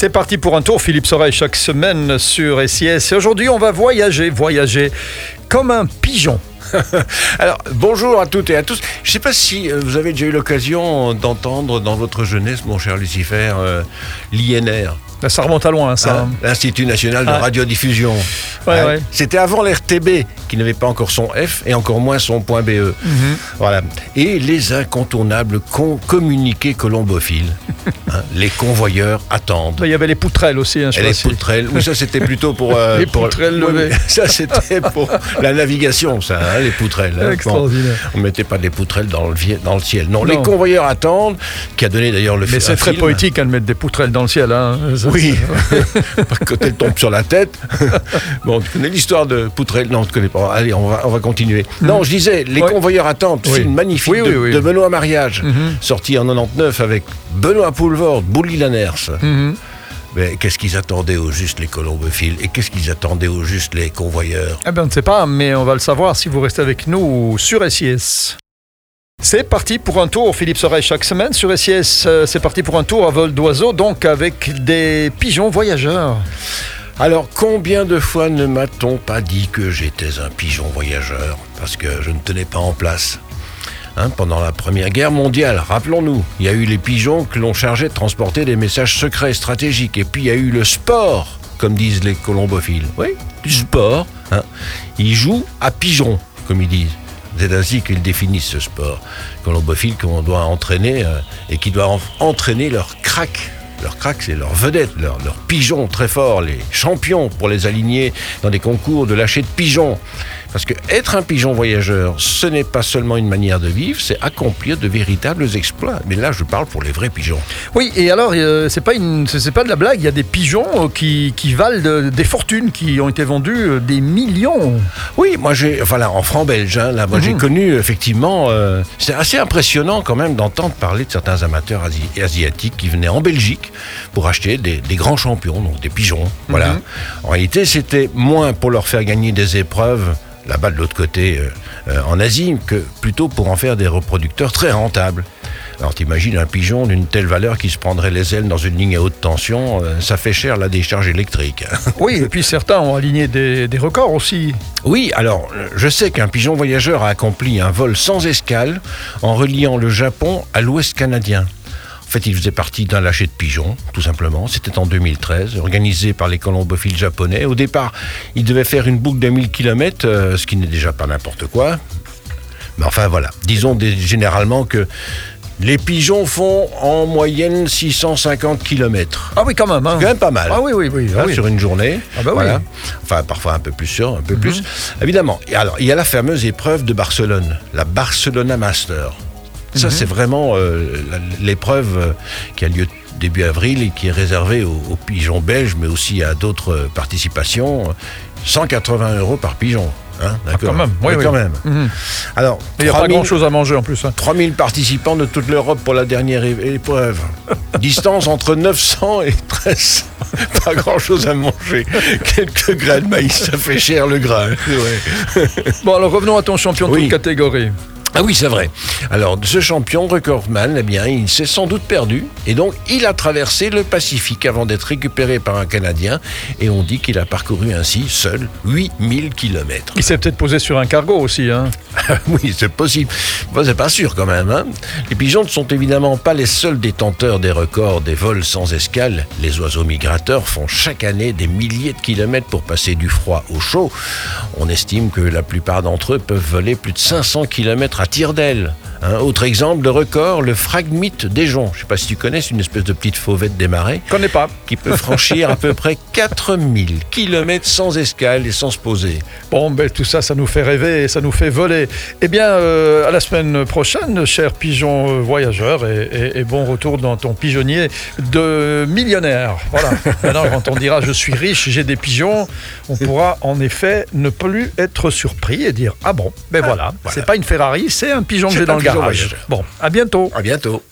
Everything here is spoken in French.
C'est parti pour un tour, Philippe Soreille, chaque semaine sur SIS. Et aujourd'hui, on va voyager, voyager comme un pigeon. Alors, bonjour à toutes et à tous. Je ne sais pas si euh, vous avez déjà eu l'occasion d'entendre dans votre jeunesse, mon cher Lucifer, euh, l'INR. Là, ça remonte à loin, ça. Hein, L'Institut national de Ah. radiodiffusion. Ouais, ouais. C'était avant l'RTB, qui n'avait pas encore son F et encore moins son point BE. Mhm. Voilà. Et les incontournables con- communiqués colombophiles. Hein, les convoyeurs attendent. Il y avait les poutrelles aussi. Hein, je Et les si- poutrelles, oui, ça c'était plutôt pour. euh, Les pour- poutrelles levées. Ça c'était pour la navigation, ça, hein, les poutrelles. hein. Bon, Extraordinaire. on mettait pas des poutrelles dans le, vie- dans le ciel. Non, Non. les convoyeurs attendent, qui a donné d'ailleurs le Mais c'est très film. poétique de mettre des poutrelles dans le ciel. Ça, Oui, quand elle tombe sur la tête. bon, tu connais l'histoire de Poutrelle Non, tu connais pas. Allez, on va, on va continuer. Non, je disais, Les Ouais. convoyeurs attendent, Oui. film magnifique Oui, oui, de, Benoît Mariage, sorti en 99 avec Benoît Poulvord, Bouli Lanners. Mhm. Mais qu'est-ce qu'ils attendaient au juste les colombophiles et qu'est-ce qu'ils attendaient au juste les convoyeurs? Eh bien, on ne sait pas, mais on va le savoir si vous restez avec nous sur SIS. C'est parti pour un tour, Philippe Soreille, chaque semaine sur SIS. euh, C'est parti pour un tour à vol d'oiseau, donc avec des pigeons voyageurs. Alors combien de fois ne m'a-t-on pas dit que j'étais un pigeon voyageur? Parce que je ne tenais pas en place Hein, pendant la Première Guerre mondiale, rappelons-nous, il y a eu les pigeons que l'on chargeait de transporter des messages secrets stratégiques. Et puis il y a eu le sport, comme disent les colombophiles. Oui, du sport. Hein. Ils jouent à pigeon, comme ils disent. C'est ainsi qu'ils définissent ce sport. Colombophile qu'on doit entraîner euh, et qui doit en- entraîner leur crack. Leur crack, c'est leur vedette, leur, leur pigeon très fort, les champions pour les aligner dans des concours de lâcher de pigeons. Parce que être un pigeon voyageur, ce n'est pas seulement une manière de vivre, c'est accomplir de véritables exploits. Mais là, je parle pour les vrais pigeons. Oui, et alors, euh, c'est pas, une- c'est c'est pas de la blague, il y a des pigeons euh, qui, qui valent de- des fortunes, qui ont été vendus euh, des millions. Oui, moi j'ai, enfin là, en franc belge, hein, là, moi j'ai connu effectivement, euh, c'est assez impressionnant quand même d'entendre parler de certains amateurs asi- asiatiques qui venaient en Belgique pour acheter des, des grands champions, donc des pigeons. Voilà. En réalité, c'était moins pour leur faire gagner des épreuves là-bas de l'autre côté euh, euh, en Asie que plutôt pour en faire des reproducteurs très rentables. Alors t'imagines un pigeon d'une telle valeur qui se prendrait les ailes dans une ligne à haute tension, euh, ça fait cher la décharge électrique. Oui, et puis certains ont aligné des, des records aussi. Oui, alors je sais qu'un pigeon voyageur a accompli un vol sans escale en reliant le Japon à l'Ouest canadien. En fait, il faisait partie d'un lâcher de pigeons, tout simplement. C'était en 2013, organisé par les colombophiles japonais. Au départ, il devait faire une boucle de 1000 km, ce qui n'est déjà pas n'importe quoi. Mais enfin, voilà. Disons des- généralement que les pigeons font en moyenne 650 km. Ah oui, quand même. hein. C'est quand même pas mal. Ah oui, oui, oui. ah Hein, oui. sur une journée. Ah bah oui. Mhm. Enfin, parfois un peu plus sûr, un peu plus. Évidemment. Et alors, il y a la fameuse épreuve de Barcelone, la Barcelona Master. Mhm. Ça, c'est vraiment euh, l'épreuve euh, qui a lieu début avril et qui est réservée aux, aux pigeons belges, mais aussi à d'autres euh, participations. 180 euros par pigeon. Hein, Ah, quand même, oui, oui. quand même. Mhm. Alors, Il n'y a pas 3000 grand-chose à manger en plus. hein. 3000 participants de toute l'Europe pour la dernière épreuve. Distance entre 900 et 1300. Pas grand chose à manger. Quelques grains de maïs, ça fait cher le grain. Ouais. Bon, alors revenons à ton champion de Oui. toute catégorie. Ah oui, c'est vrai. Alors, ce champion, recordman, eh bien, il s'est sans doute perdu. Et donc, il a traversé le Pacifique avant d'être récupéré par un Canadien. Et on dit qu'il a parcouru ainsi, seul, 8000 kilomètres. Il s'est peut-être posé sur un cargo aussi. Hein. oui, c'est possible. Bon, c'est pas sûr quand même. hein. Les pigeons ne sont évidemment pas les seuls détenteurs des records des vols sans escale. Les oiseaux migrateurs font chaque année des milliers de kilomètres pour passer du froid au chaud. On estime que la plupart d'entre eux peuvent voler plus de 500 kilomètres à tire d'aile. Hein, autre exemple de record, le fragmite d'Ejon. Je sais pas si tu connais, c'est une espèce de petite fauvette des marais Je connais pas. qui peut franchir à peu près 4000 kilomètres sans escale et sans se poser. Bon, ben, tout ça, ça nous fait rêver et ça nous fait voler. Eh bien, euh, à la semaine prochaine, cher pigeon euh, voyageur, et, et- et bon retour dans ton pigeonnier de millionnaire. Voilà. Maintenant, quand on dira je suis riche, j'ai des pigeons, on pourra en effet ne plus être surpris et dire ah bon, ben voilà, voilà. c'est pas une Ferrari, c'est un pigeon que j'ai dans un le pigeon garage. Bon, à bientôt. À bientôt.